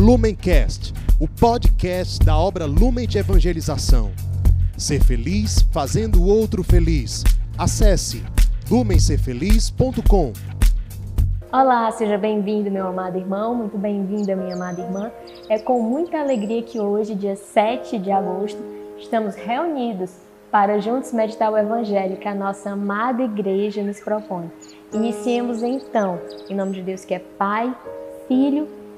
Lumencast, o podcast da obra Lumen de Evangelização. Ser feliz fazendo o outro feliz. Acesse lumencerfeliz.com. Olá, seja bem-vindo, meu amado irmão, muito bem-vinda, minha amada irmã. É com muita alegria que hoje, dia 7 de agosto, estamos reunidos para juntos meditar o Evangelho que a nossa amada igreja nos propõe. Iniciemos então, em nome de Deus que é Pai, Filho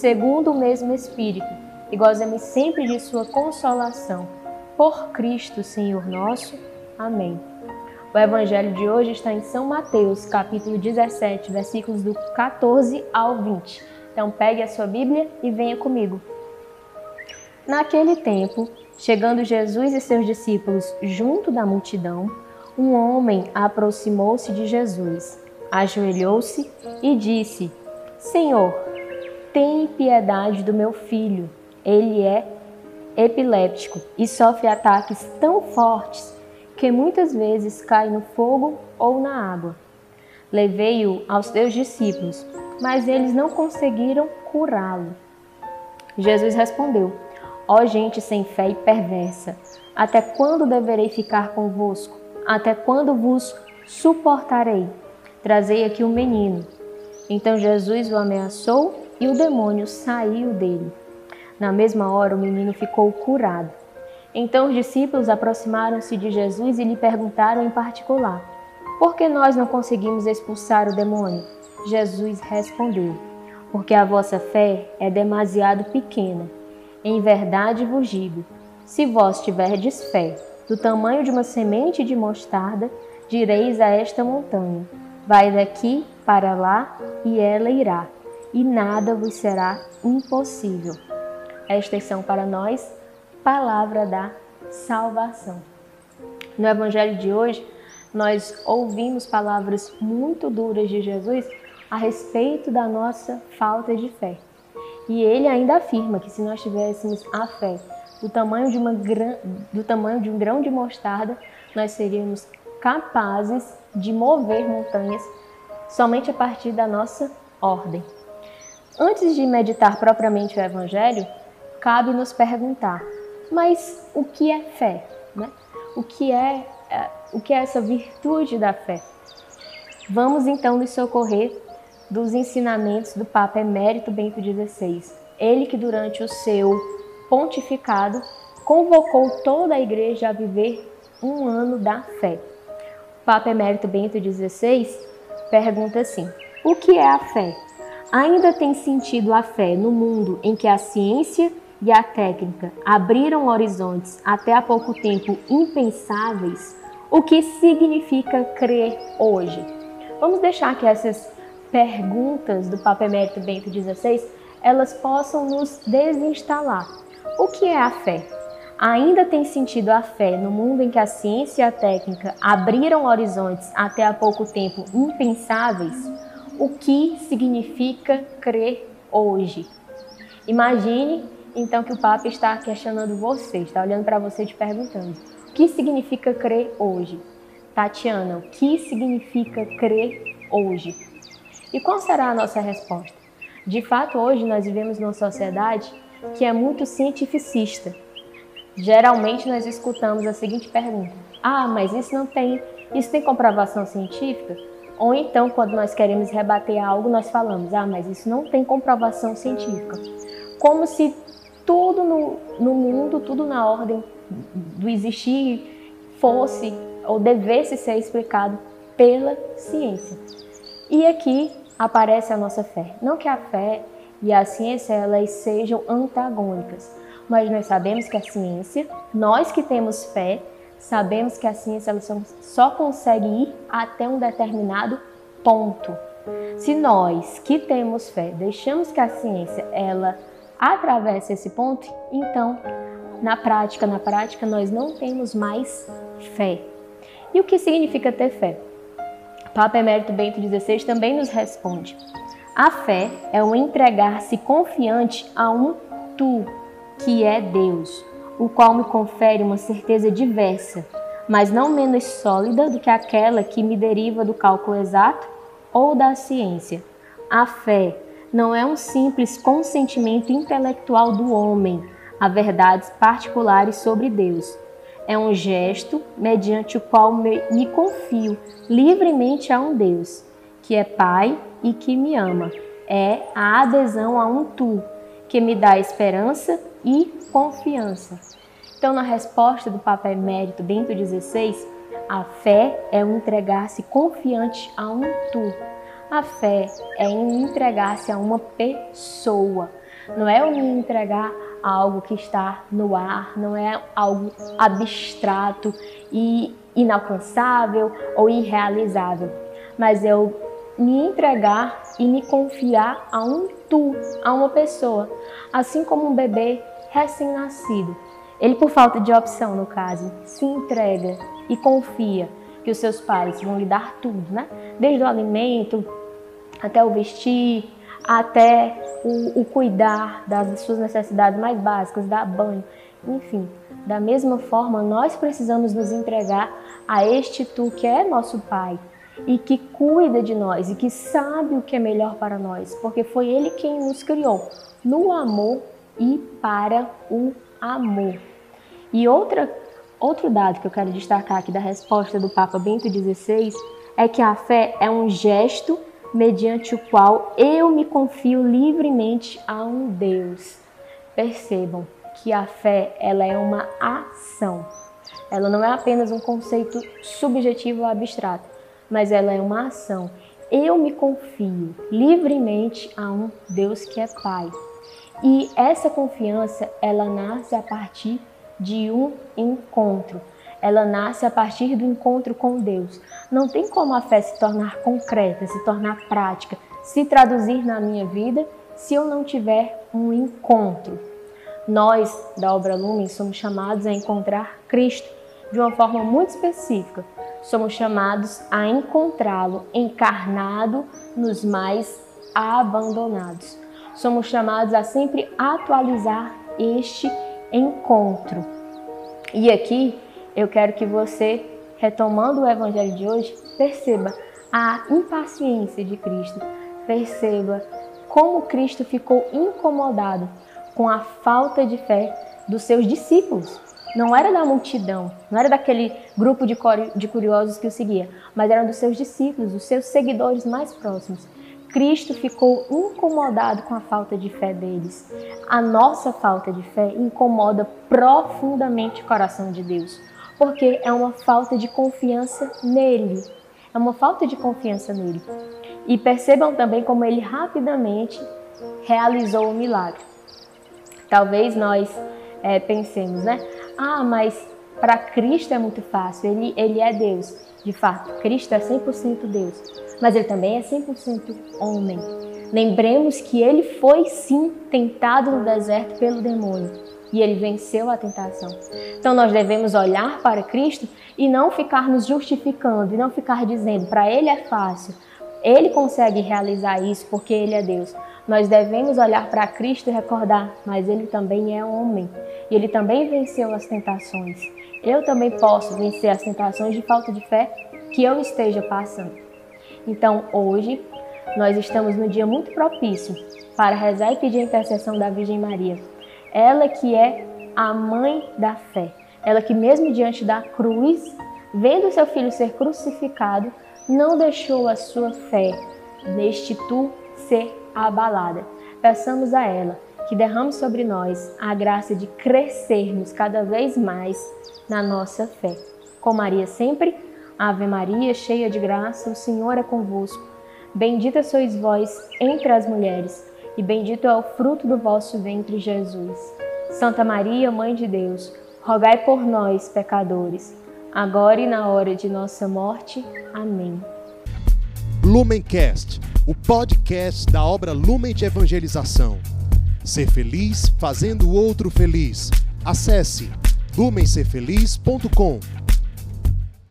segundo o mesmo Espírito, e gozemos sempre de sua consolação. Por Cristo, Senhor nosso. Amém. O evangelho de hoje está em São Mateus, capítulo 17, versículos do 14 ao 20. Então pegue a sua Bíblia e venha comigo. Naquele tempo, chegando Jesus e seus discípulos junto da multidão, um homem aproximou-se de Jesus, ajoelhou-se e disse: Senhor, tem piedade do meu filho. Ele é epiléptico e sofre ataques tão fortes que muitas vezes cai no fogo ou na água. Levei-o aos teus discípulos, mas eles não conseguiram curá-lo. Jesus respondeu: Ó gente sem fé e perversa, até quando deverei ficar convosco? Até quando vos suportarei? Trazei aqui o um menino. Então Jesus o ameaçou e o demônio saiu dele. Na mesma hora o menino ficou curado. Então os discípulos aproximaram-se de Jesus e lhe perguntaram em particular: Por que nós não conseguimos expulsar o demônio? Jesus respondeu: Porque a vossa fé é demasiado pequena. Em verdade vos digo: se vós tiverdes fé do tamanho de uma semente de mostarda, direis a esta montanha: Vai daqui para lá, e ela irá, e nada vos será impossível. Estas são para nós palavra da salvação. No evangelho de hoje, nós ouvimos palavras muito duras de Jesus a respeito da nossa falta de fé. E ele ainda afirma que se nós tivéssemos a fé do tamanho de, uma, do tamanho de um grão de mostarda, nós seríamos capazes de mover montanhas somente a partir da nossa ordem. Antes de meditar propriamente o Evangelho, cabe nos perguntar mas o que é fé? Né? O, que é, é, o que é essa virtude da fé? Vamos então nos socorrer dos ensinamentos do Papa Emérito Bento XVI. Ele que durante o seu pontificado convocou toda a igreja a viver um ano da fé. O Papa Emérito Bento XVI pergunta assim: O que é a fé? Ainda tem sentido a fé no mundo em que a ciência e a técnica abriram horizontes até há pouco tempo impensáveis, o que significa crer hoje? Vamos deixar que essas perguntas do Papa Emérito Bento XVI elas possam nos desinstalar. O que é a fé? Ainda tem sentido a fé no mundo em que a ciência e a técnica abriram horizontes até há pouco tempo impensáveis? O que significa crer hoje? Imagine então que o Papa está questionando você, está olhando para você e te perguntando: o que significa crer hoje? Tatiana, o que significa crer hoje? E qual será a nossa resposta? De fato, hoje nós vivemos numa sociedade que é muito cientificista. Geralmente nós escutamos a seguinte pergunta: Ah, mas isso não tem, isso tem comprovação científica? Ou então, quando nós queremos rebater algo, nós falamos: Ah, mas isso não tem comprovação científica. Como se tudo no, no mundo, tudo na ordem do existir fosse ou devesse ser explicado pela ciência. E aqui aparece a nossa fé. Não que a fé e a ciência elas sejam antagônicas, mas nós sabemos que a ciência, nós que temos fé, sabemos que a ciência ela só, consegue ir até um determinado ponto. Se nós que temos fé deixamos que a ciência ela atravessa esse ponto, então, na prática, na prática, nós não temos mais fé. E o que significa ter fé? Papa Emérito Bento XVI também nos responde. A fé é o entregar-se confiante a um tu, que é Deus, o qual me confere uma certeza diversa, mas não menos sólida do que aquela que me deriva do cálculo exato ou da ciência. A fé não é um simples consentimento intelectual do homem a verdades particulares sobre Deus. É um gesto mediante o qual me confio livremente a um Deus, que é Pai e que me ama. É a adesão a um Tu, que me dá esperança e confiança. Então, na resposta do Papa Emérito Bento XVI, a fé é o entregar-se confiante a um Tu. A fé é em entregar-se a uma pessoa. Não é eu me entregar a algo que está no ar, não é algo abstrato e inalcançável ou irrealizável, mas eu me entregar e me confiar a um tu, a uma pessoa, assim como um bebê recém-nascido. Ele, por falta de opção, no caso, se entrega e confia que os seus pais vão lhe dar tudo, né? Desde o alimento até o vestir, até o, o cuidar das suas necessidades mais básicas, dar banho, enfim. Da mesma forma, nós precisamos nos entregar a este tu que é nosso Pai e que cuida de nós e que sabe o que é melhor para nós, porque foi Ele quem nos criou no amor e para o amor. E outra, outro dado que eu quero destacar aqui da resposta do Papa Bento XVI é que a fé é um gesto mediante o qual eu me confio livremente a um Deus. Percebam que a fé ela é uma ação. Ela não é apenas um conceito subjetivo ou abstrato, mas ela é uma ação. Eu me confio livremente a um Deus que é Pai. E essa confiança, ela nasce a partir de um encontro. Ela nasce a partir do encontro com Deus. Não tem como a fé se tornar concreta, se tornar prática, se traduzir na minha vida se eu não tiver um encontro. Nós, da obra Lumen, somos chamados a encontrar Cristo de uma forma muito específica. Somos chamados a encontrá-lo encarnado nos mais abandonados. Somos chamados a sempre atualizar este encontro. E aqui eu quero que você, retomando o evangelho de hoje, perceba a impaciência de Cristo, perceba como Cristo ficou incomodado com a falta de fé dos seus discípulos. Não era da multidão, não era daquele grupo de curiosos que o seguia, mas eram dos seus discípulos, os seus seguidores mais próximos. Cristo ficou incomodado com a falta de fé deles. A nossa falta de fé incomoda profundamente o coração de Deus porque é uma falta de confiança nele. É uma falta de confiança nele. E percebam também como ele rapidamente realizou o milagre. Talvez nós é, pensemos, né? Ah, mas para Cristo é muito fácil, ele, ele é Deus. De fato, Cristo é 100% Deus, mas ele também é 100% homem. Lembremos que ele foi sim tentado no deserto pelo demônio e ele venceu a tentação. Então nós devemos olhar para Cristo e não ficar nos justificando e não ficar dizendo para ele é fácil, ele consegue realizar isso porque ele é Deus. Nós devemos olhar para Cristo e recordar, mas ele também é homem e ele também venceu as tentações. Eu também posso vencer as tentações de falta de fé que eu esteja passando. Então, hoje, nós estamos no dia muito propício para rezar e pedir a intercessão da Virgem Maria ela que é a mãe da fé. Ela que, mesmo diante da cruz, vendo seu filho ser crucificado, não deixou a sua fé neste tu ser abalada. Peçamos a ela que derrame sobre nós a graça de crescermos cada vez mais na nossa fé. Com Maria sempre, Ave Maria, cheia de graça, o Senhor é convosco. Bendita sois vós entre as mulheres e bendito é o fruto do vosso ventre, Jesus. Santa Maria, Mãe de Deus, rogai por nós, pecadores, agora e na hora de nossa morte. Amém. Lumencast, o podcast da obra Lumen de Evangelização. Ser feliz fazendo o outro feliz. Acesse lumencerfeliz.com.